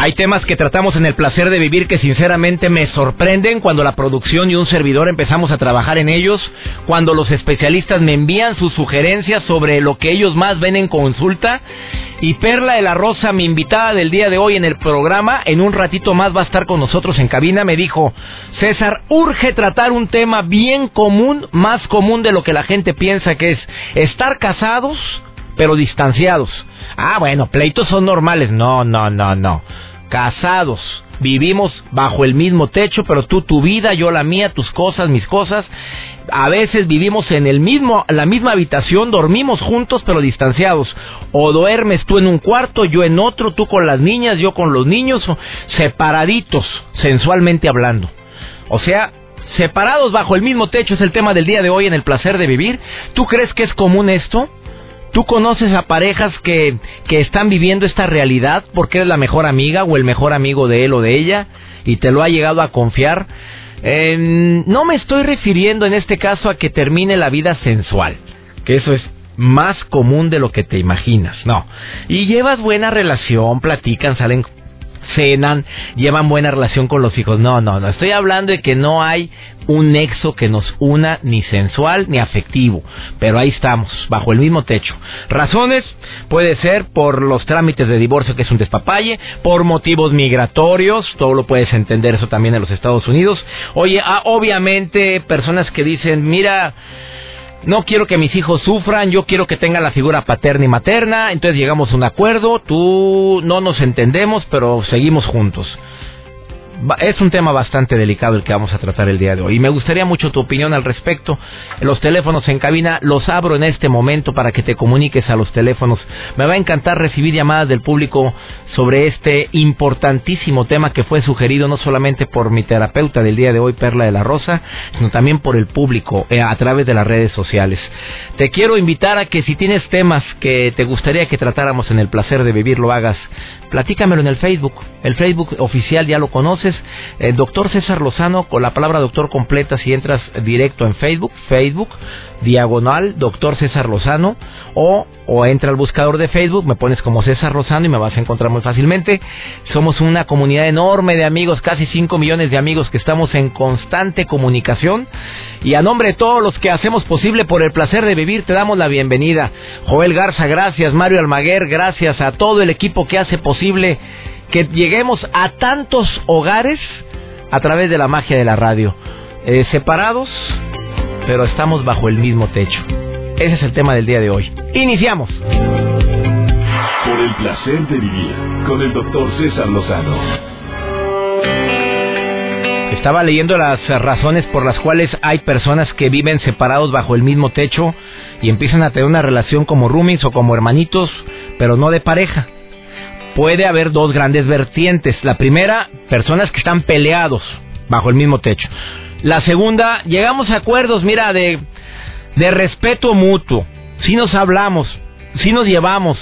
Hay temas que tratamos en el placer de vivir que sinceramente me sorprenden cuando la producción y un servidor empezamos a trabajar en ellos, cuando los especialistas me envían sus sugerencias sobre lo que ellos más ven en consulta. Y Perla de la Rosa, mi invitada del día de hoy en el programa, en un ratito más va a estar con nosotros en cabina, me dijo, César, urge tratar un tema bien común, más común de lo que la gente piensa que es estar casados, pero distanciados. Ah, bueno, pleitos son normales. No, no, no, no casados. Vivimos bajo el mismo techo, pero tú tu vida, yo la mía, tus cosas, mis cosas. A veces vivimos en el mismo, la misma habitación, dormimos juntos pero distanciados. O duermes tú en un cuarto, yo en otro, tú con las niñas, yo con los niños, separaditos, sensualmente hablando. O sea, separados bajo el mismo techo es el tema del día de hoy en el placer de vivir. ¿Tú crees que es común esto? ¿Tú conoces a parejas que, que están viviendo esta realidad porque eres la mejor amiga o el mejor amigo de él o de ella y te lo ha llegado a confiar? no me estoy refiriendo en este caso a que termine la vida sensual, que eso es más común de lo que te imaginas, no. Y llevas buena relación, platican, salen cenan, llevan buena relación con los hijos. No, no, no. Estoy hablando de que no hay un nexo que nos una ni sensual ni afectivo. Pero ahí estamos, bajo el mismo techo. Razones puede ser por los trámites de divorcio, que es un despapalle, por motivos migratorios, todo lo puedes entender eso también en los Estados Unidos. Oye, ah, obviamente personas que dicen, mira, no quiero que mis hijos sufran, yo quiero que tengan la figura paterna y materna, entonces llegamos a un acuerdo, tú no nos entendemos, pero seguimos juntos es un tema bastante delicado el que vamos a tratar el día de hoy. Y me gustaría mucho tu opinión al respecto. Los teléfonos en cabina los abro en este momento para que te comuniques a los teléfonos. Me va a encantar recibir llamadas del público sobre este importantísimo tema que fue sugerido no solamente por mi terapeuta del día de hoy, Perla de la Rosa, sino también por el público eh, a través de las redes sociales. Te quiero invitar a que si tienes temas que te gustaría que tratáramos en el placer de vivir, lo hagas. Platícamelo en el Facebook. El Facebook oficial ya lo conoces el doctor César Lozano, con la palabra doctor completa, si entras directo en Facebook, Facebook, diagonal, doctor César Lozano, o, o entra al buscador de Facebook, me pones como César Lozano y me vas a encontrar muy fácilmente. Somos una comunidad enorme de amigos, casi 5 millones de amigos que estamos en constante comunicación. Y a nombre de todos los que hacemos posible por el placer de vivir, te damos la bienvenida. Joel Garza, gracias. Mario Almaguer, gracias a todo el equipo que hace posible que lleguemos a tantos hogares a través de la magia de la radio. Eh, separados, pero estamos bajo el mismo techo. Ese es el tema del día de hoy. Iniciamos. Por el placer de vivir con el doctor César Lozano. Estaba leyendo las razones por las cuales hay personas que viven separados bajo el mismo techo y empiezan a tener una relación como roomies o como hermanitos, pero no de pareja puede haber dos grandes vertientes. La primera, personas que están peleados bajo el mismo techo. La segunda, llegamos a acuerdos, mira, de, de respeto mutuo. Si nos hablamos, si nos llevamos,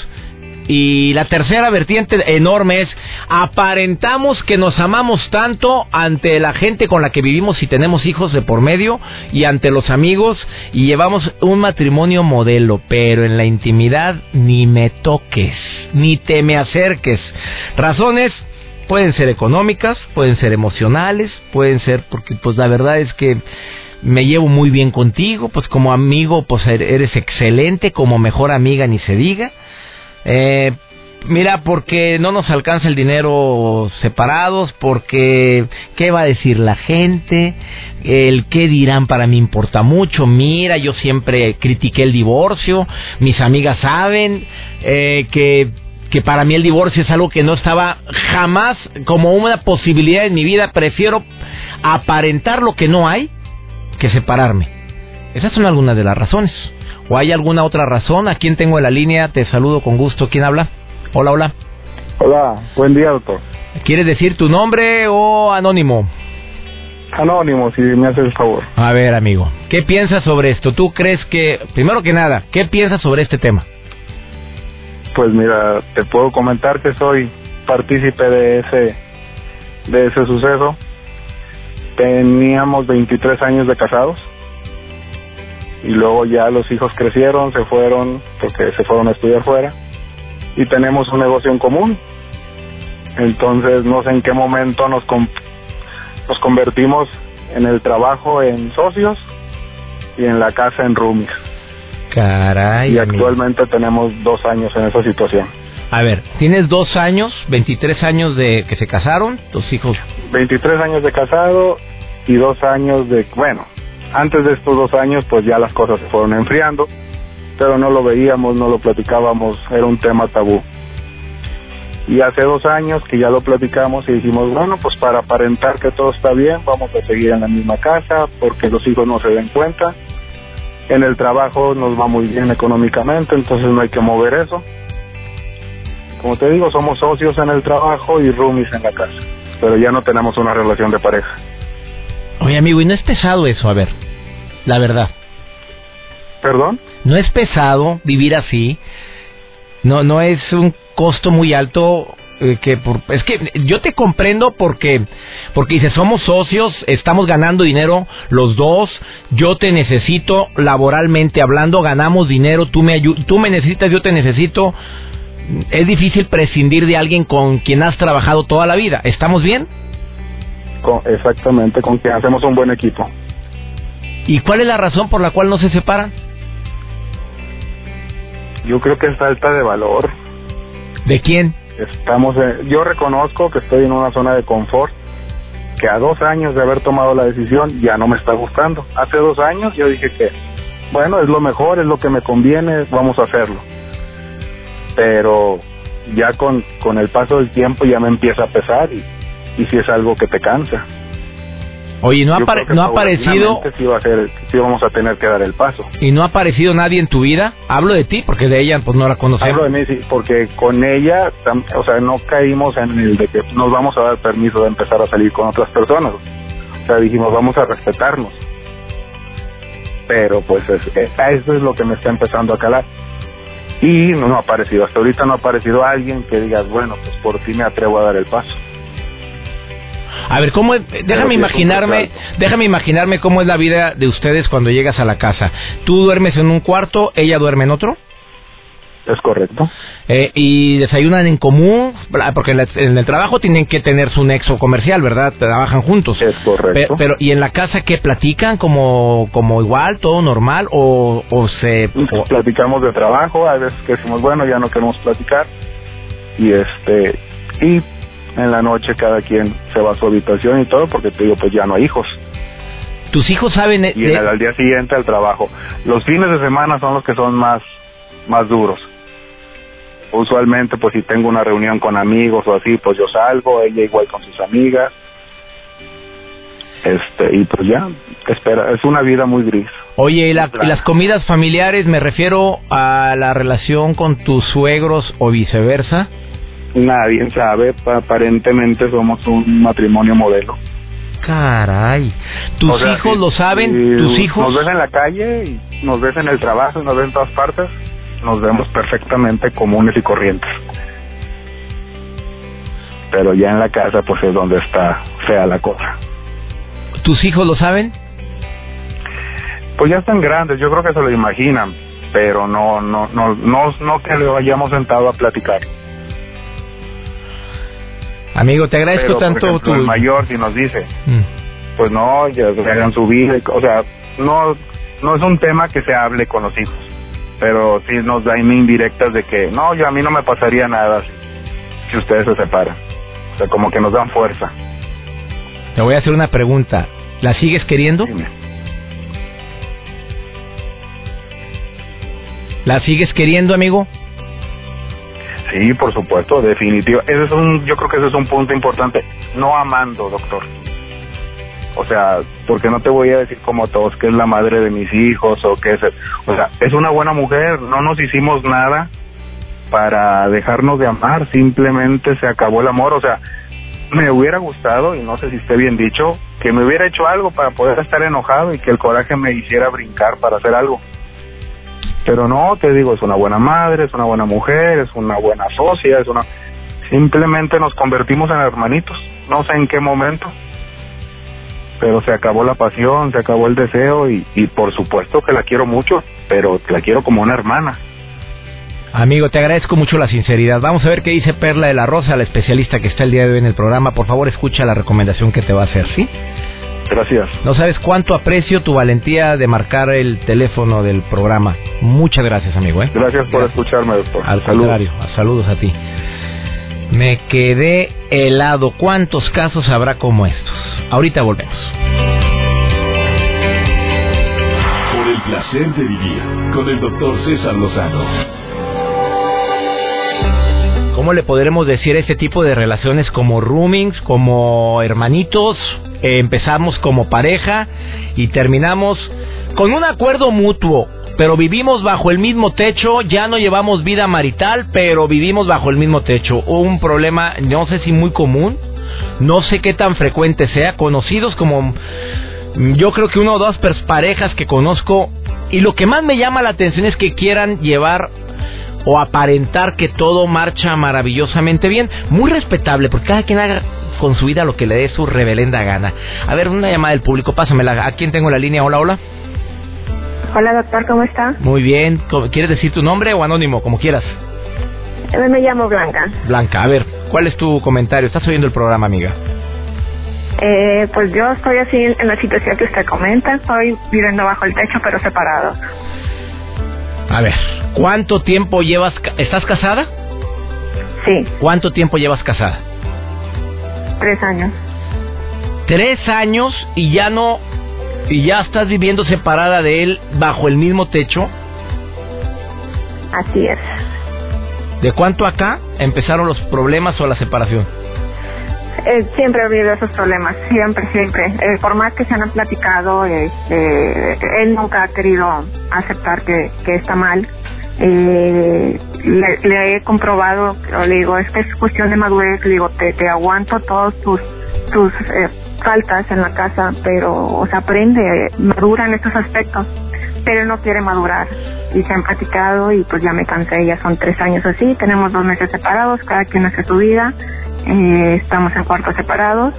y la tercera vertiente enorme es aparentamos que nos amamos tanto ante la gente con la que vivimos y tenemos hijos de por medio y ante los amigos y llevamos un matrimonio modelo, pero en la intimidad ni me toques, ni te me acerques. Razones pueden ser económicas, pueden ser emocionales, pueden ser porque pues la verdad es que me llevo muy bien contigo, pues como amigo pues eres excelente, como mejor amiga ni se diga eh, mira, porque no nos alcanza el dinero separados, porque qué va a decir la gente, el qué dirán para mí importa mucho. Mira, yo siempre critiqué el divorcio, mis amigas saben eh, que que para mí el divorcio es algo que no estaba jamás como una posibilidad en mi vida. Prefiero aparentar lo que no hay que separarme. Esas son algunas de las razones. ¿O hay alguna otra razón? ¿A quién tengo en la línea? Te saludo con gusto. ¿Quién habla? Hola, hola. Hola, buen día, doctor. ¿Quieres decir tu nombre o anónimo? Anónimo, si me haces el favor. A ver, amigo, ¿qué piensas sobre esto? ¿Tú crees que, primero que nada, qué piensas sobre este tema? Pues mira, te puedo comentar que soy partícipe de ese, de ese suceso. Teníamos 23 años de casados y luego ya los hijos crecieron, se fueron porque se fueron a estudiar fuera y tenemos un negocio en común. Entonces no sé en qué momento nos, nos convertimos en el trabajo en socios y en la casa en roomies. Caray. Y actualmente tenemos dos años en esa situación. A ver, tienes dos años, 23 años de que se casaron, tus hijos. 23 años de casado y dos años de, bueno, antes de estos dos años pues ya las cosas se fueron enfriando, pero no lo veíamos, no lo platicábamos, era un tema tabú. Y hace dos años que ya lo platicamos y dijimos, bueno, pues para aparentar que todo está bien, vamos a seguir en la misma casa porque los hijos no se den cuenta. En el trabajo nos va muy bien económicamente, entonces no hay que mover eso. Como te digo, somos socios en el trabajo y roomies en la casa, pero ya no tenemos una relación de pareja. Oye, amigo, ¿y no es pesado eso? A ver, la verdad. ¿Perdón? No es pesado vivir así. No, no es un costo muy alto eh, que por, es que yo te comprendo porque porque dice somos socios estamos ganando dinero los dos yo te necesito laboralmente hablando ganamos dinero tú me tú me necesitas yo te necesito es difícil prescindir de alguien con quien has trabajado toda la vida estamos bien exactamente con quien hacemos un buen equipo y cuál es la razón por la cual no se separan yo creo que es falta de valor ¿De quién? Estamos, yo reconozco que estoy en una zona de confort, que a dos años de haber tomado la decisión ya no me está gustando. Hace dos años yo dije que, bueno, es lo mejor, es lo que me conviene, vamos a hacerlo. Pero ya con, con el paso del tiempo ya me empieza a pesar y, y si es algo que te cansa. Oye, no ha, no ha aparecido... Sí, va a ser, sí vamos a tener que dar el paso. ¿Y no ha aparecido nadie en tu vida? Hablo de ti, porque de ella pues no la conocemos. Hablo de mí, sí, porque con ella, o sea, no caímos en el de que nos vamos a dar permiso de empezar a salir con otras personas. O sea, dijimos, vamos a respetarnos. Pero pues es, eso es lo que me está empezando a calar. Y no, no ha aparecido, hasta ahorita no ha aparecido alguien que digas, bueno, pues por ti me atrevo a dar el paso. A ver, ¿cómo déjame imaginarme, déjame imaginarme cómo es la vida de ustedes cuando llegas a la casa. Tú duermes en un cuarto, ella duerme en otro. Es correcto. Eh, y desayunan en común, porque en, el trabajo tienen que tener su nexo comercial, ¿verdad? Trabajan juntos. Es correcto. Pero, ¿y en la casa qué platican? ¿Como, como igual, todo normal? ¿O, o se.? Platicamos de trabajo, a veces que decimos, bueno, ya no queremos platicar. Y este. Y en la noche cada quien se va a su habitación y todo, porque te digo, pues ya no hay hijos. ¿Tus hijos saben? Y al día siguiente al trabajo. Los fines de semana son los que son más, más duros. Usualmente, pues si tengo una reunión con amigos o así, pues yo salgo, ella igual con sus amigas. Este, y pues ya, espera, es una vida muy gris. Oye, ¿y, ¿y las comidas familiares me refiero a la relación con tus suegros o viceversa? Nadie sabe, aparentemente somos un matrimonio modelo. Caray, ¿tus hijos lo saben? ¿Tus hijos? Nos ven en la calle, y nos ven en el trabajo, nos ven en todas partes, nos vemos perfectamente comunes y corrientes. Pero ya en la casa, pues es donde está fea la cosa. ¿Tus hijos lo saben? Pues ya están grandes, yo creo que se lo imaginan, pero no, no, no, no, no que lo hayamos sentado a platicar. Amigo, te agradezco tanto tu... El mayor si nos dice, mm. pues no, ya hagan su vida, o sea, no, no es un tema que se hable con los hijos, pero sí nos da indirectas de que, no, yo a mí no me pasaría nada si, ustedes se separan. O sea, como que nos dan fuerza. Te voy a hacer una pregunta. ¿La sigues queriendo? ¿La sigues queriendo, amigo? Sí, por supuesto, definitivo. Ese es un, yo creo que ese es un punto importante. No amando, doctor. o sea, porque no te voy a decir como todos que es la madre de mis hijos o que es, o sea, es una buena mujer, no nos hicimos nada para dejarnos de amar, simplemente se acabó el amor, o sea, me hubiera gustado, y no sé si esté bien dicho, que me hubiera hecho algo para poder estar enojado y que el coraje me hiciera brincar para hacer algo. Pero no, te digo, es una buena madre, es una buena mujer, es una buena socia, es una... Simplemente nos convertimos en hermanitos, no sé en qué momento, pero se acabó la pasión, se acabó el deseo y, y por supuesto que la quiero mucho, pero la quiero como una hermana. Amigo, te agradezco mucho la sinceridad. Vamos a ver qué dice Perla de la Rosa, la especialista que está el día de hoy en el programa. Por favor, escucha la recomendación que te va a hacer, ¿sí? Gracias. No sabes cuánto aprecio tu valentía de marcar el teléfono del programa. Muchas gracias, amigo. ¿eh? Gracias por escucharme, doctor. Al contrario, saludos a ti. Me quedé helado. ¿Cuántos casos habrá como estos? Ahorita volvemos. Por el placer de vivir con el doctor César Lozano. ¿Cómo le podremos decir a este tipo de relaciones como roomings, como hermanitos? Eh, empezamos como pareja y terminamos con un acuerdo mutuo, pero vivimos bajo el mismo techo, ya no llevamos vida marital, pero vivimos bajo el mismo techo. Un problema, no sé si muy común, no sé qué tan frecuente sea, conocidos como yo creo que una o dos parejas que conozco y lo que más me llama la atención es que quieran llevar o aparentar que todo marcha maravillosamente bien. Muy respetable, porque cada quien haga con su vida lo que le dé su reverenda gana. A ver, una llamada del público, pásamela. ¿A quién tengo la línea? Hola, hola. Hola, doctor, ¿cómo está? Muy bien. ¿Quieres decir tu nombre o anónimo? Como quieras. Eh, me llamo Blanca. Blanca, a ver, ¿cuál es tu comentario? ¿Estás oyendo el programa, amiga? Eh, pues yo estoy así en la situación que usted comenta. Estoy viviendo bajo el techo, pero separado. A ver, ¿cuánto tiempo llevas? ¿Estás casada? Sí. ¿Cuánto tiempo llevas casada? Tres años. Tres años y ya no. y ya estás viviendo separada de él bajo el mismo techo. Así es. ¿De cuánto acá empezaron los problemas o la separación? Eh, siempre he habido esos problemas, siempre, siempre. Eh, por más que se han platicado, este, él nunca ha querido aceptar que, que está mal. Eh, le, he comprobado, le digo, es que es cuestión de madurez, le digo, te, te aguanto todos tus, tus eh, faltas en la casa, pero, o aprende, madura en estos aspectos, pero no quiere madurar. Y se han platicado y pues ya me cansé, ya son tres años así, tenemos dos meses separados, cada quien hace su vida eh, estamos en cuartos separados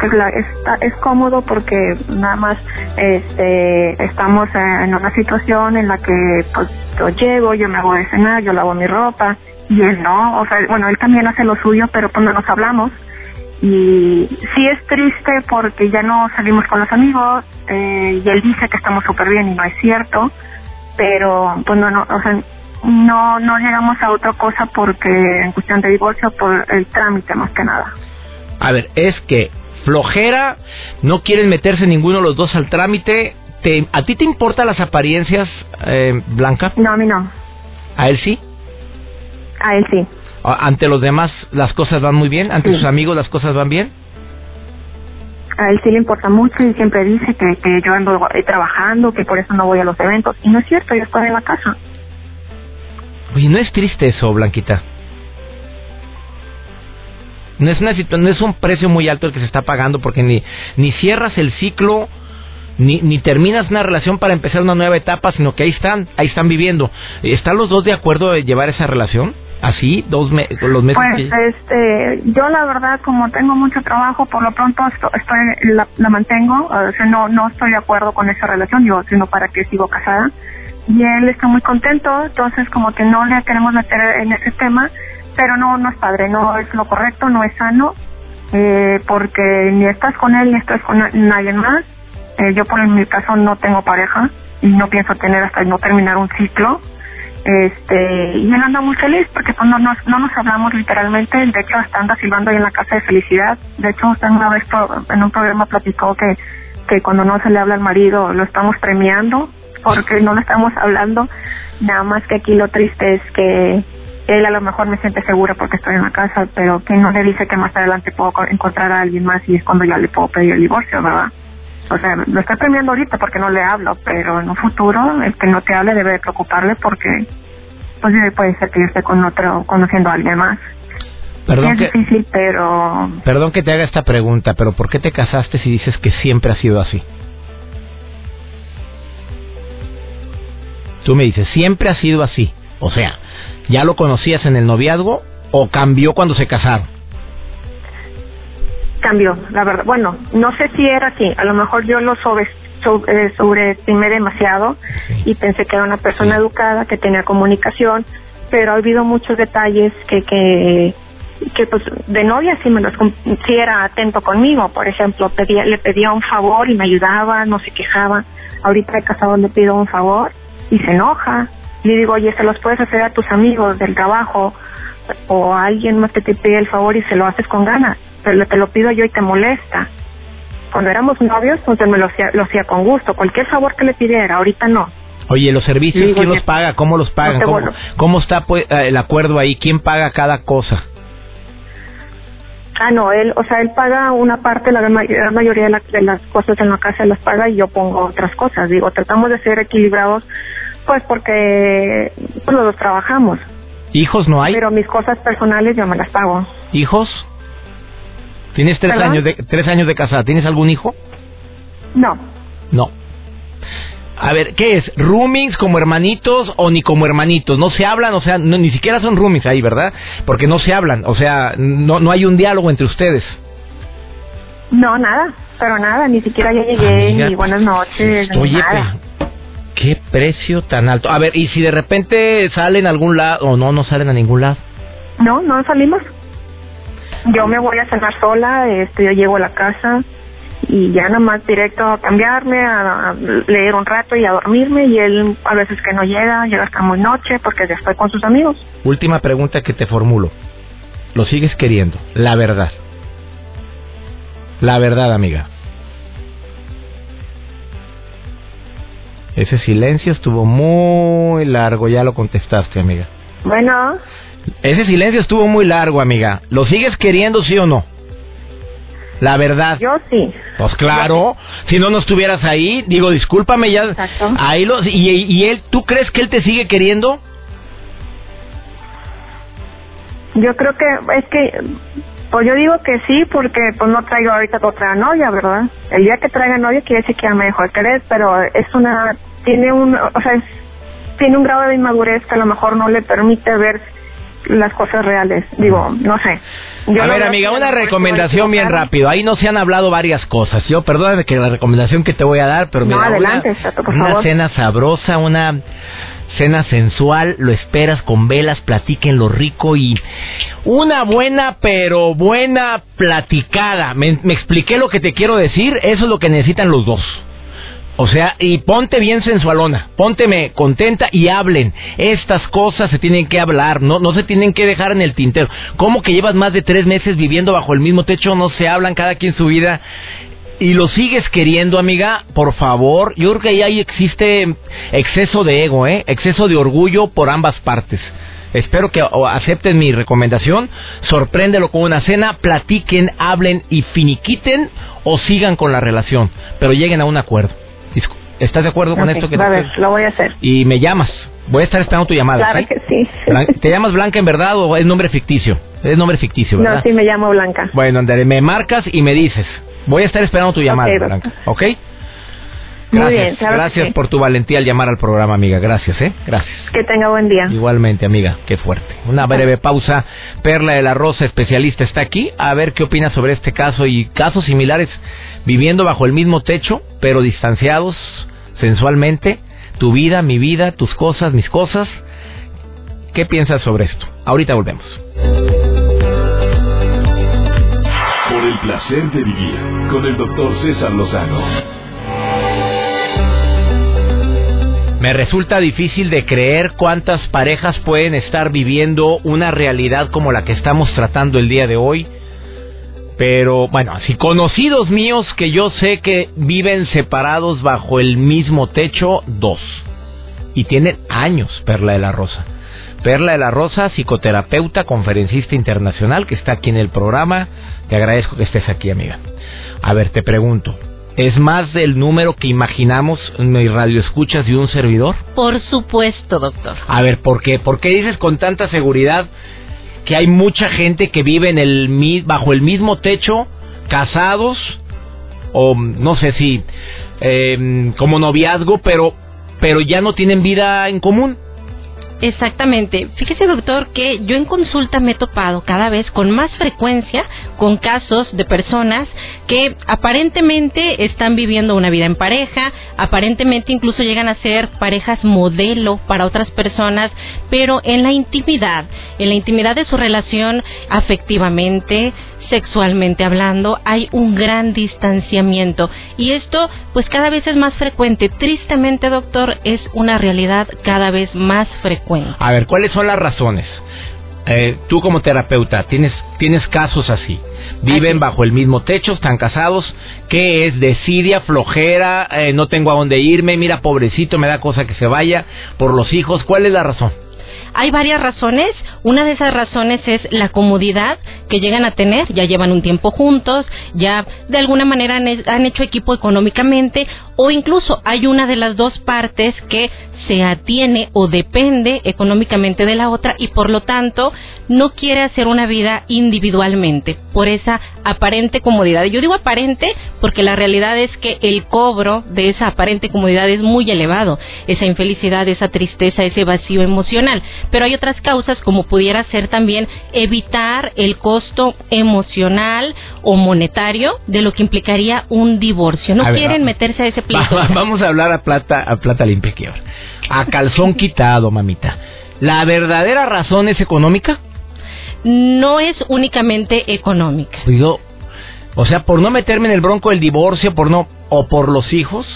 pues la, está, es cómodo porque nada más este estamos en una situación en la que pues yo llego yo me hago de cenar yo lavo mi ropa y él no o sea bueno él también hace lo suyo pero cuando nos hablamos. Y sí es triste porque ya no salimos con los amigos eh, y él dice que estamos súper bien y no es cierto pero pues no no o sea no no llegamos a otra cosa porque en cuestión de divorcio por el trámite más que nada. A ver, es que flojera, no quieren meterse ninguno de los dos al trámite. ¿Te, ¿A ti te importan las apariencias, eh, Blanca? No, a mí no. ¿A él sí? A él sí. ¿Ante los demás las cosas van muy bien? ¿Ante sus amigos las cosas van bien? A él sí le importa mucho y siempre dice que, que yo ando trabajando, que por eso no voy a los eventos. Y no es cierto, yo estoy en la casa. Oye, ¿no es triste eso, Blanquita? No es, una no es un precio muy alto el que se está pagando porque ni, ni cierras el ciclo, ni, ni terminas una relación para empezar una nueva etapa, sino que ahí están, ahí están viviendo. ¿Están los dos de acuerdo de llevar esa relación? así dos me los meses pues este yo la verdad como tengo mucho trabajo por lo pronto estoy, la, la, mantengo o sea no no estoy de acuerdo con esa relación yo sino para que sigo casada y él está muy contento, entonces como que no le queremos meter en ese tema, pero no, no es padre, no es lo correcto, no es sano, eh, porque ni estás con él ni estás con nadie más. Eh, yo por mi caso no tengo pareja y no pienso tener hasta no terminar un ciclo. Este, y él anda muy feliz porque pues, no, no nos hablamos literalmente, de hecho hasta anda silbando ahí en la casa de felicidad. De hecho usted una vez en un programa platicó que, que cuando no se le habla al marido lo estamos premiando porque no lo estamos hablando. Nada más que aquí lo triste es que él a lo mejor me siente segura porque estoy en la casa, pero que no le dice que más adelante puedo encontrar a alguien más y es cuando ya le puedo pedir el divorcio, ¿verdad? o sea, lo está premiando ahorita porque no le hablo, pero en un futuro el que no te hable debe preocuparle porque pues puede ser que yo esté con otro, conociendo a alguien más. Perdón es que, difícil, pero perdón que te haga esta pregunta, pero ¿por qué te casaste si dices que siempre ha sido así? Tú me dices, siempre ha sido así. O sea, ¿ya lo conocías en el noviazgo o cambió cuando se casaron? cambió, la verdad. Bueno, no sé si era así, a lo mejor yo lo sobre, sobre, eh, sobreestimé demasiado y pensé que era una persona educada, que tenía comunicación, pero ha habido muchos detalles que, que que pues de novia sí me los sí era atento conmigo por ejemplo pedía le pedía un favor y me ayudaba no se quejaba ahorita de casado le pido un favor y se enoja le digo oye se los puedes hacer a tus amigos del trabajo o a alguien más que te pide el favor y se lo haces con ganas pero te lo pido yo y te molesta cuando éramos novios entonces me lo hacía, lo hacía con gusto cualquier favor que le pidiera ahorita no Oye, los servicios, Digo, ¿quién ya- los paga? ¿Cómo los pagan? No ¿Cómo, cómo está pues, eh, el acuerdo ahí? ¿Quién paga cada cosa? Ah, no, él, o sea, él paga una parte, la, la mayoría de, la- de las cosas en la casa las paga y yo pongo otras cosas. Digo, tratamos de ser equilibrados, pues porque pues, los dos trabajamos. ¿Hijos no hay? Pero mis cosas personales yo me las pago. ¿Hijos? ¿Tienes tres ¿Perdón? años, de, tres años de casada? ¿Tienes algún hijo? No, No. A ver, ¿qué es? ¿Roomings como hermanitos o ni como hermanitos? No se hablan, o sea, no- ni siquiera son roomings ahí, ¿verdad? Porque no se hablan, o sea, no, no hay un diálogo entre ustedes. no, nada, pero nada, ni siquiera ya llegué, Amiga, ni buenas noches, ni Oye, nada. ¿Qué precio tan alto? A ver, ¿y si de repente salen a algún lado o no, no salen a ningún lado? No, no salimos. Yo me voy a cenar sola, este, yo llego a la casa y ya nada más directo a cambiarme, a, a leer un rato y a dormirme y él a veces que no llega, llega hasta muy noche porque ya estoy con sus amigos. Última pregunta que te formulo. ¿Lo sigues queriendo? La verdad. La verdad, amiga. Ese silencio estuvo muy largo, ya lo contestaste, amiga. Bueno, Ese silencio estuvo muy largo, amiga. ¿Lo sigues queriendo, sí o no? La verdad. yo sí. Pues claro, si no no estuvieras ahí, digo, discúlpame ya. Exacto. Ahí lo y, y él, ¿tú crees que él te sigue queriendo? Yo creo que es que pues yo digo que sí porque pues no traigo ahorita otra novia, ¿verdad? El día que traiga novia quiere decir que ya me dejó de querer, pero es una tiene un o sea, es- tiene un grado de inmadurez que a lo mejor no le permite ver las cosas reales. Digo, no sé. Yo a ver, amiga, una recomendación bien rápido. Ahí no se han hablado varias cosas. Yo, perdóname que la recomendación que te voy a dar, pero No, mira, adelante, una, Tato, por una favor. cena sabrosa, una cena sensual, lo esperas con velas, platiquen lo rico y una buena, pero buena platicada. ¿Me, me expliqué lo que te quiero decir? Eso es lo que necesitan los dos. O sea, y ponte bien sensualona, pónteme contenta y hablen. Estas cosas se tienen que hablar, no, no se tienen que dejar en el tintero. ¿Cómo que llevas más de tres meses viviendo bajo el mismo techo? No se hablan cada quien su vida. Y lo sigues queriendo, amiga, por favor. Yo creo que ahí existe exceso de ego, ¿eh? Exceso de orgullo por ambas partes. Espero que acepten mi recomendación. Sorpréndelo con una cena, platiquen, hablen y finiquiten o sigan con la relación. Pero lleguen a un acuerdo. ¿Estás de acuerdo con esto que a te ver, lo voy a hacer. Y me llamas. Voy a estar esperando tu llamada. Claro ¿sí? que sí. ¿Te llamas Blanca en verdad o es nombre ficticio? Es nombre ficticio, ¿verdad? No, sí me llamo Blanca. Bueno, André, me marcas y me dices. Voy a estar esperando tu llamada. Blanca. ¿Ok? Muy Gracias, bien, claro que gracias por tu valentía al llamar al programa, amiga. Gracias, ¿eh? Gracias. Que tenga buen día. Igualmente, amiga. Qué fuerte. Una breve pausa. Perla de la Rosa, especialista, está aquí. A ver qué opina sobre este caso y casos similares viviendo bajo el mismo techo, pero distanciados sensualmente. Tu vida, mi vida, tus cosas, mis cosas. ¿Qué piensas sobre esto? Ahorita volvemos. Por el placer de vivir con el doctor César Lozano. Me resulta difícil de creer cuántas parejas pueden estar viviendo una realidad como la que estamos tratando el día de hoy. Pero bueno, si conocidos míos que yo sé que viven separados bajo el mismo techo, dos. Y tienen años, Perla de la Rosa. Perla de la Rosa, psicoterapeuta, conferencista internacional, que está aquí en el programa. Te agradezco que estés aquí, amiga. A ver, te pregunto, ¿Es más del número que imaginamos en mi radio escuchas de un servidor? Por supuesto, doctor. A ver, ¿por qué? ¿Por qué dices con tanta seguridad que hay mucha gente que vive en el bajo el mismo techo, casados o no sé si eh, como noviazgo, pero pero ya no tienen vida en común? Exactamente. Fíjese, doctor, que yo en consulta me he topado cada vez con más frecuencia con casos de personas que aparentemente están viviendo una vida en pareja, aparentemente incluso llegan a ser parejas modelo para otras personas, pero en la intimidad, en la intimidad de su relación afectivamente, sexualmente hablando, hay un gran distanciamiento. Y esto, pues cada vez es más frecuente. Tristemente, doctor, es una realidad cada vez más frecuente. A ver, ¿cuáles son las razones? Eh, tú como terapeuta, ¿tienes, tienes casos así? Viven bajo el mismo techo, están casados. ¿Qué es? Desidia, flojera, eh, no tengo a dónde irme, mira, pobrecito, me da cosa que se vaya por los hijos. ¿Cuál es la razón? Hay varias razones. Una de esas razones es la comodidad que llegan a tener. Ya llevan un tiempo juntos, ya de alguna manera han, hecho equipo económicamente o incluso hay una de las dos partes que se atiene o depende económicamente de la otra y por lo tanto no quiere hacer una vida individualmente por esa aparente comodidad. Yo digo aparente porque la realidad es que el cobro de esa aparente comodidad es muy elevado, esa infelicidad, esa tristeza, ese vacío emocional. Pero hay otras causas como pudiera ser también evitar el costo emocional o monetario de lo que implicaría un divorcio. No quieren meterse a ese vamos a hablar a plata a plata limpia A calzón quitado, mamita. ¿La verdadera razón es económica? No es únicamente económica. o sea, por no meterme en el bronco del divorcio, por no o por los hijos.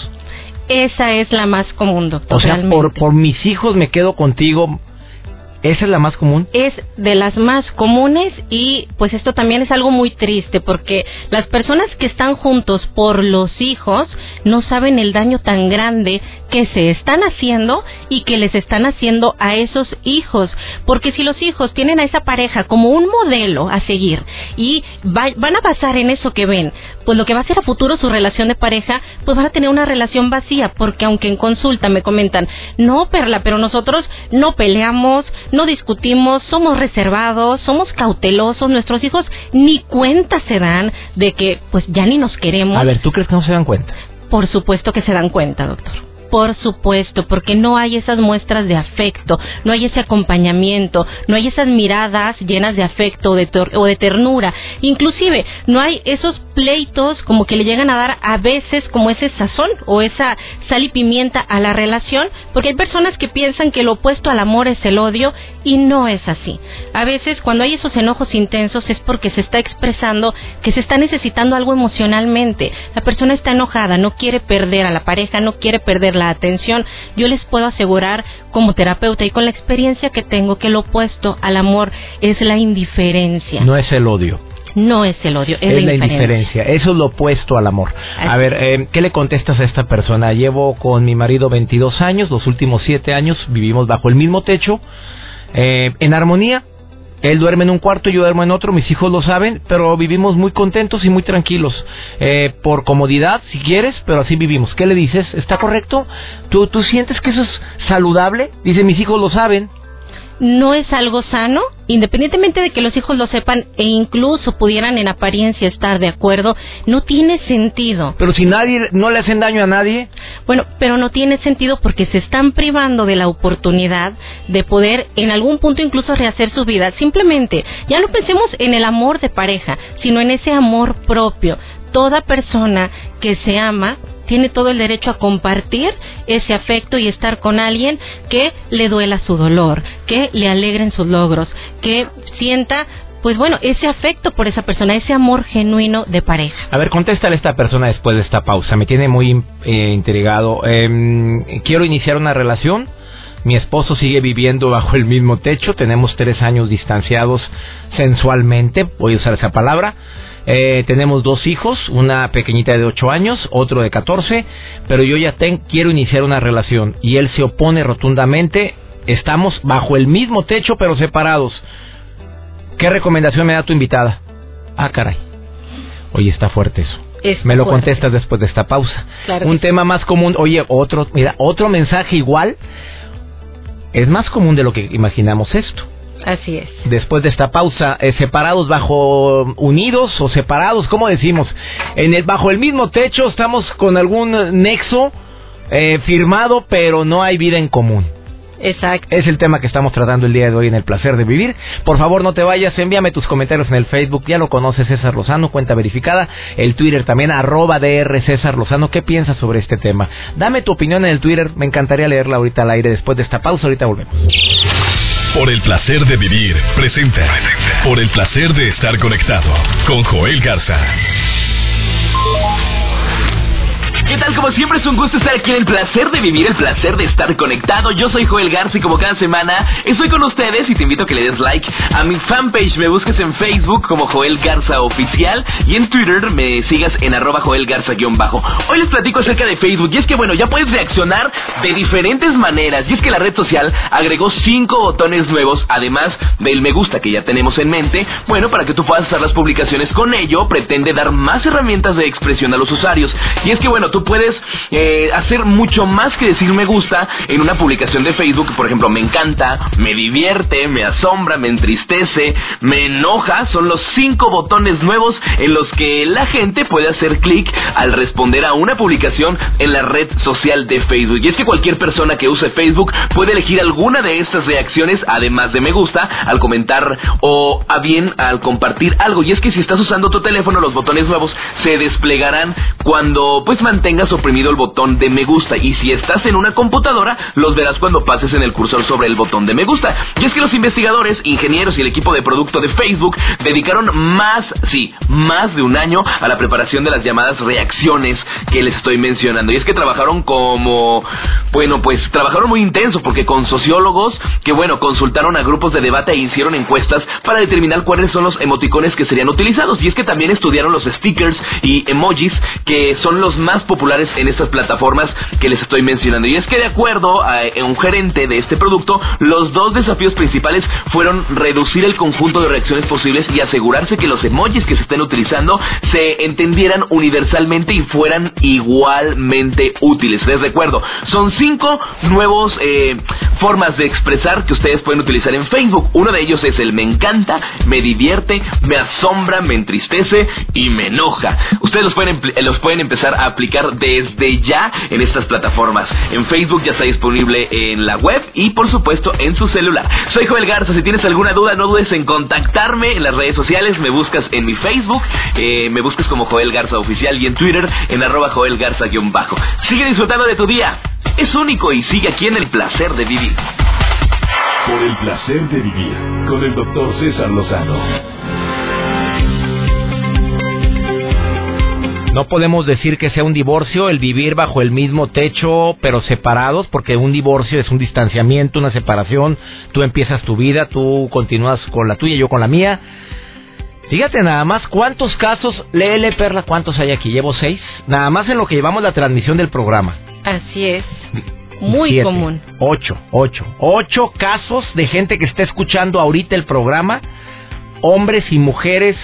Esa es la más común, doctor. O sea, por, por mis hijos me quedo contigo, ¿Esa es la más común? Es de las más comunes y pues esto también es algo muy triste porque las personas que están juntos por los hijos no saben el daño tan grande que se están haciendo y que les están haciendo a esos hijos. Porque si los hijos tienen a esa pareja como un modelo a seguir y van a basar en eso que ven, pues lo que va a ser a futuro su relación de pareja, pues van a tener una relación vacía porque aunque en consulta me comentan, no, Perla, pero nosotros no peleamos, no discutimos, somos reservados, somos cautelosos, nuestros hijos ni cuenta se dan de que pues ya ni nos queremos. A ver, ¿tú crees que no se dan cuenta? Por supuesto que se dan cuenta, doctor. Por supuesto, porque no hay esas muestras de afecto, no hay ese acompañamiento, no hay esas miradas llenas de afecto o de, o de ternura. Inclusive, no hay esos pleitos como que le llegan a dar a veces como ese sazón o esa sal y pimienta a la relación, porque hay personas que piensan que lo opuesto al amor es el odio y no es así. A veces cuando hay esos enojos intensos es porque se está expresando que se está necesitando algo emocionalmente. La persona está enojada, no quiere perder a la pareja, no quiere perder la atención. Yo les puedo asegurar como terapeuta y con la experiencia que tengo que lo opuesto al amor es la indiferencia. No es el odio. No es el odio, es, la, indiferencia. Eso es lo opuesto al amor. A ver, eh, ¿qué le contestas a esta persona? Llevo con mi marido 22 años, los últimos 7 años vivimos bajo el mismo techo, eh, en armonía, él duerme en un cuarto, yo duermo en otro, mis hijos lo saben, pero vivimos muy contentos y muy tranquilos. Eh, por comodidad, si quieres, pero así vivimos. ¿Qué le dices? ¿Está correcto? ¿Tú, ¿Tú sientes que eso es saludable? Dice, mis hijos lo saben no es algo sano, independientemente de que los hijos lo sepan e incluso pudieran en apariencia estar de acuerdo, no tiene sentido. Pero si nadie no le hacen daño a nadie. Bueno, pero no tiene sentido porque se están privando de la oportunidad de poder en algún punto incluso rehacer su vida. Simplemente, ya no pensemos en el amor de pareja, sino en ese amor propio. Toda persona que se ama tiene todo el derecho a compartir ese afecto y estar con alguien que le duela su dolor, que le alegren sus logros, que sienta pues bueno, ese afecto por esa persona, ese amor genuino de pareja. A ver, contéstale a esta persona después de esta pausa. Me tiene muy eh, intrigado. Em, quiero iniciar una relación. Mi esposo sigue viviendo bajo el mismo techo. Tenemos tres años distanciados sensualmente. Voy a usar esa palabra. Eh, tenemos dos hijos, una pequeñita de 8 años, otro de 14, pero yo ya quiero iniciar una relación y él se opone rotundamente. Estamos bajo el mismo techo pero separados. ¿Qué recomendación me da tu invitada? Ah, caray. Oye, está fuerte eso. Me lo contestas después de esta pausa. Un tema más común, oye, otro, mira, otro mensaje igual. Es más común de lo que imaginamos esto. Así es. Después de esta pausa, eh, separados bajo unidos o separados, ¿cómo decimos? En el bajo el mismo techo estamos con algún nexo eh, firmado, pero no hay vida en común. Exacto. Es el tema que estamos tratando el día de hoy en el placer de vivir. Por favor, no te vayas, envíame tus comentarios en el Facebook. Ya lo conoces, César Lozano, cuenta verificada. El Twitter también, arroba DR César Lozano. ¿Qué piensas sobre este tema? Dame tu opinión en el Twitter. Me encantaría leerla ahorita al aire después de esta pausa. Ahorita volvemos. Por el placer de vivir, presenta. Por el placer de estar conectado con Joel Garza. ¿Qué tal? Como siempre es un gusto estar aquí en el placer de vivir, el placer de estar conectado. Yo soy Joel Garza y como cada semana estoy con ustedes y te invito a que le des like a mi fanpage. Me busques en Facebook como Joel Garza Oficial y en Twitter me sigas en arroba Joel Garza-bajo. Hoy les platico acerca de Facebook y es que bueno, ya puedes reaccionar de diferentes maneras y es que la red social agregó cinco botones nuevos además del me gusta que ya tenemos en mente. Bueno, para que tú puedas hacer las publicaciones con ello, pretende dar más herramientas de expresión a los usuarios. Y es que bueno, tú puedes eh, hacer mucho más que decir me gusta en una publicación de Facebook, por ejemplo, me encanta, me divierte, me asombra, me entristece, me enoja, son los cinco botones nuevos en los que la gente puede hacer clic al responder a una publicación en la red social de Facebook. Y es que cualquier persona que use Facebook puede elegir alguna de estas reacciones, además de me gusta, al comentar o a bien al compartir algo. Y es que si estás usando tu teléfono, los botones nuevos se desplegarán cuando pues tengas oprimido el botón de me gusta y si estás en una computadora los verás cuando pases en el cursor sobre el botón de me gusta. Y es que los investigadores, ingenieros y el equipo de producto de Facebook dedicaron más, sí, más de un año a la preparación de las llamadas reacciones que les estoy mencionando. Y es que trabajaron como, bueno, pues trabajaron muy intenso porque con sociólogos que, bueno, consultaron a grupos de debate e hicieron encuestas para determinar cuáles son los emoticones que serían utilizados. Y es que también estudiaron los stickers y emojis que son los más populares populares en estas plataformas que les estoy mencionando. Y es que de acuerdo a un gerente de este producto, los dos desafíos principales fueron reducir el conjunto de reacciones posibles y asegurarse que los emojis que se estén utilizando se entendieran universalmente y fueran igualmente útiles. Les recuerdo, son cinco nuevos eh, formas de expresar que ustedes pueden utilizar en Facebook. Uno de ellos es el me encanta, me divierte, me asombra, me entristece y me enoja. Ustedes los pueden, los pueden empezar a aplicar desde ya en estas plataformas. En Facebook ya está disponible en la web y por supuesto en su celular. Soy Joel Garza, si tienes alguna duda no dudes en contactarme en las redes sociales, me buscas en mi Facebook, eh, me buscas como Joel Garza Oficial y en Twitter en arroba Joel Garza-bajo. Sigue disfrutando de tu día, es único y sigue aquí en el placer de vivir. Por el placer de vivir con el doctor César Lozano. No podemos decir que sea un divorcio el vivir bajo el mismo techo pero separados, porque un divorcio es un distanciamiento, una separación. Tú empiezas tu vida, tú continúas con la tuya, yo con la mía. Fíjate nada más cuántos casos, léele Perla, cuántos hay aquí, llevo seis, nada más en lo que llevamos la transmisión del programa. Así es. Muy común. Ocho, ocho, ocho casos de gente que está escuchando ahorita el programa, hombres y mujeres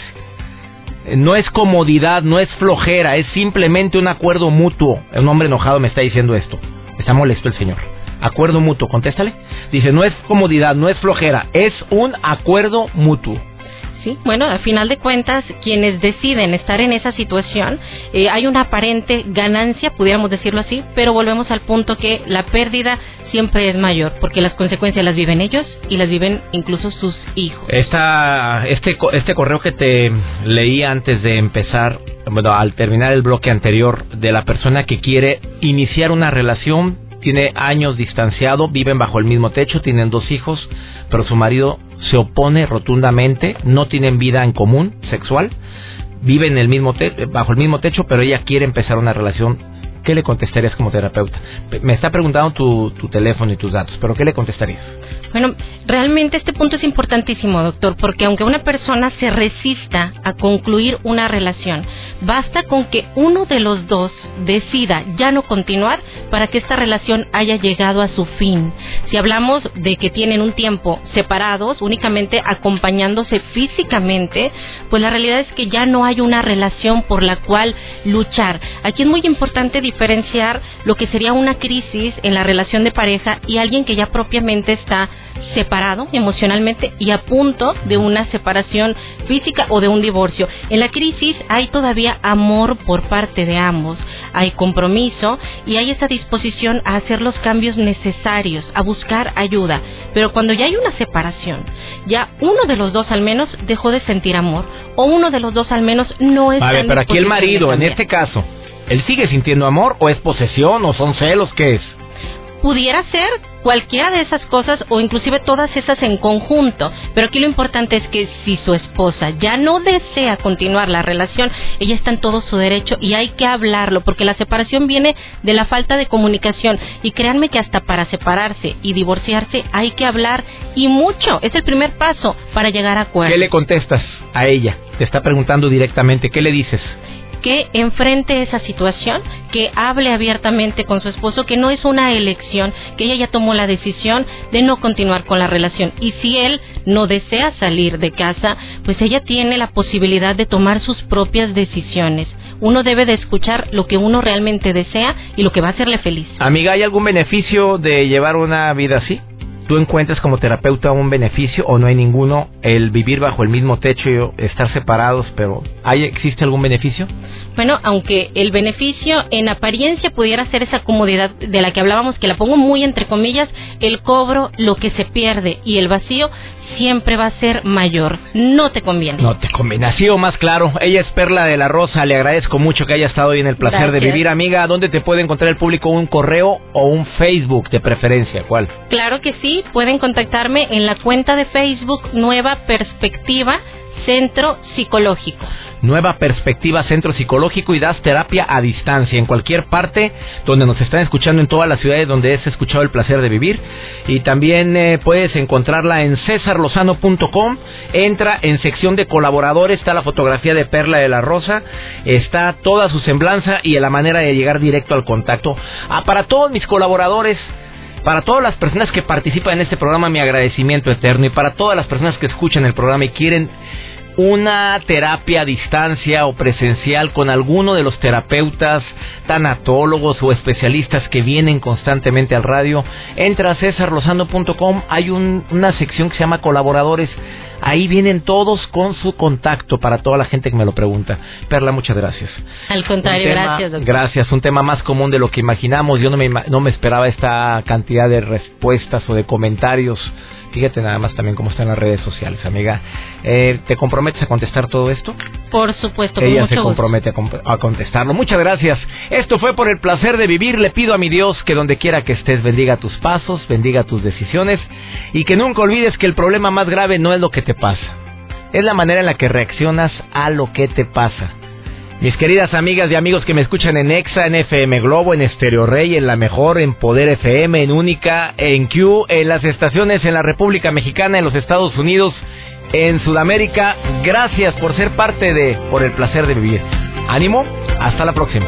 no es comodidad, no es flojera, es simplemente un acuerdo mutuo. Un hombre enojado me está diciendo esto. Está molesto el señor. Acuerdo mutuo, contéstale. Dice, no es comodidad, no es flojera, es un acuerdo mutuo. Sí, bueno, a final de cuentas, quienes deciden estar en esa situación, eh, hay una aparente ganancia, pudiéramos decirlo así, pero volvemos al punto que la pérdida siempre es mayor, porque las consecuencias las viven ellos y las viven incluso sus hijos. Esta, este, este correo que te leí antes de empezar, bueno, al terminar el bloque anterior, de la persona que quiere iniciar una relación, tiene años distanciado, viven bajo el mismo techo, tienen dos hijos, pero su marido se opone rotundamente, no tienen vida en común sexual, viven el mismo bajo el mismo techo, pero ella quiere empezar una relación ¿qué le contestarías como terapeuta? Me está preguntando tu, teléfono y tus datos, pero ¿qué le contestarías? Bueno, realmente este punto es importantísimo, doctor, porque aunque una persona se resista a concluir una relación, basta con que uno de los dos decida ya no continuar para que esta relación haya llegado a su fin. Si hablamos de que tienen un tiempo separados, únicamente acompañándose físicamente, pues la realidad es que ya no hay una relación por la cual luchar. Aquí es muy importante diferenciar lo que sería una crisis en la relación de pareja y alguien que ya propiamente está separado emocionalmente y a punto de una separación física o de un divorcio. En la crisis hay todavía amor por parte de ambos, hay compromiso y hay esa disposición a hacer los cambios necesarios, a buscar ayuda. Pero cuando ya hay una separación, ya uno de los dos al menos dejó de sentir amor o uno de los dos al menos no es... A ver, pero aquí el marido, en este caso, ¿él sigue sintiendo amor o es posesión o son celos? ¿Qué es? pudiera ser cualquiera de esas cosas o inclusive todas esas en conjunto. Pero aquí lo importante es que si su esposa ya no desea continuar la relación, ella está en todo su derecho y hay que hablarlo porque la separación viene de la falta de comunicación y créanme que hasta para separarse y divorciarse hay que hablar y mucho. Es el primer paso para llegar a acuerdo. ¿Qué le contestas a ella? Te está preguntando directamente, ¿qué le dices? Que enfrente esa situación, que hable abiertamente con su esposo, que no es una elección, que ella ya tomó la decisión de no continuar con la relación. Y si él no desea salir de casa, pues ella tiene la posibilidad de tomar sus propias decisiones. Uno debe de escuchar lo que uno realmente desea y lo que va a hacerle feliz. Amiga, ¿hay algún beneficio de llevar una vida así? ¿Tú encuentras como terapeuta un beneficio o no hay ninguno el vivir bajo el mismo techo y estar separados, pero ¿hay, ¿existe algún beneficio? Bueno, aunque el beneficio en apariencia pudiera ser esa comodidad de la que hablábamos, que la pongo muy entre comillas, el cobro, lo que se pierde y el vacío siempre va a ser mayor. No te conviene. No te conviene. Así o más claro. Ella es Perla de la Rosa. Le agradezco mucho que haya estado hoy en el placer de vivir. Amiga, ¿dónde te puede encontrar el público? ¿Un correo o un Facebook de preferencia? ¿Cuál? Claro que sí. Pueden contactarme en la cuenta de Facebook Nueva Perspectiva Centro Psicológico. Nueva Perspectiva Centro Psicológico y das terapia a distancia en cualquier parte donde nos están escuchando en todas las ciudades donde es escuchado el placer de vivir. Y también eh, puedes encontrarla en cesarlozano.com. Entra en sección de colaboradores, está la fotografía de Perla de la Rosa, está toda su semblanza y la manera de llegar directo al contacto. Ah, para todos mis colaboradores, para todas las personas que participan en este programa, mi agradecimiento eterno. Y para todas las personas que escuchan el programa y quieren una terapia a distancia o presencial con alguno de los terapeutas, tanatólogos o especialistas que vienen constantemente al radio, entra a cesarlosando.com, hay una sección que se llama colaboradores, ahí vienen todos con su contacto para toda la gente que me lo pregunta. Perla, muchas gracias. Al contrario, gracias. Doctor. Gracias, un tema más común de lo que imaginamos, yo no me, no me esperaba esta cantidad de respuestas o de comentarios Fíjate nada más también cómo están las redes sociales, amiga. Eh, ¿Te comprometes a contestar todo esto? Por supuesto, con Ella se compromete a, a, contestarlo. Muchas gracias. Esto fue por el placer de vivir. Le pido a mi Dios que donde quiera que estés bendiga tus pasos, bendiga tus decisiones y que nunca olvides que el problema más grave no es lo que te pasa. Es la manera en la que reaccionas a lo que te pasa. Mis queridas amigas y amigos que me escuchan en Exa, en FM Globo, en Estereo Rey, en La Mejor, en Poder FM, en Única, en Q, en las estaciones en la República Mexicana, en los Estados Unidos, en Sudamérica. Gracias por ser parte de Por el Placer de Vivir. Ánimo, hasta la próxima.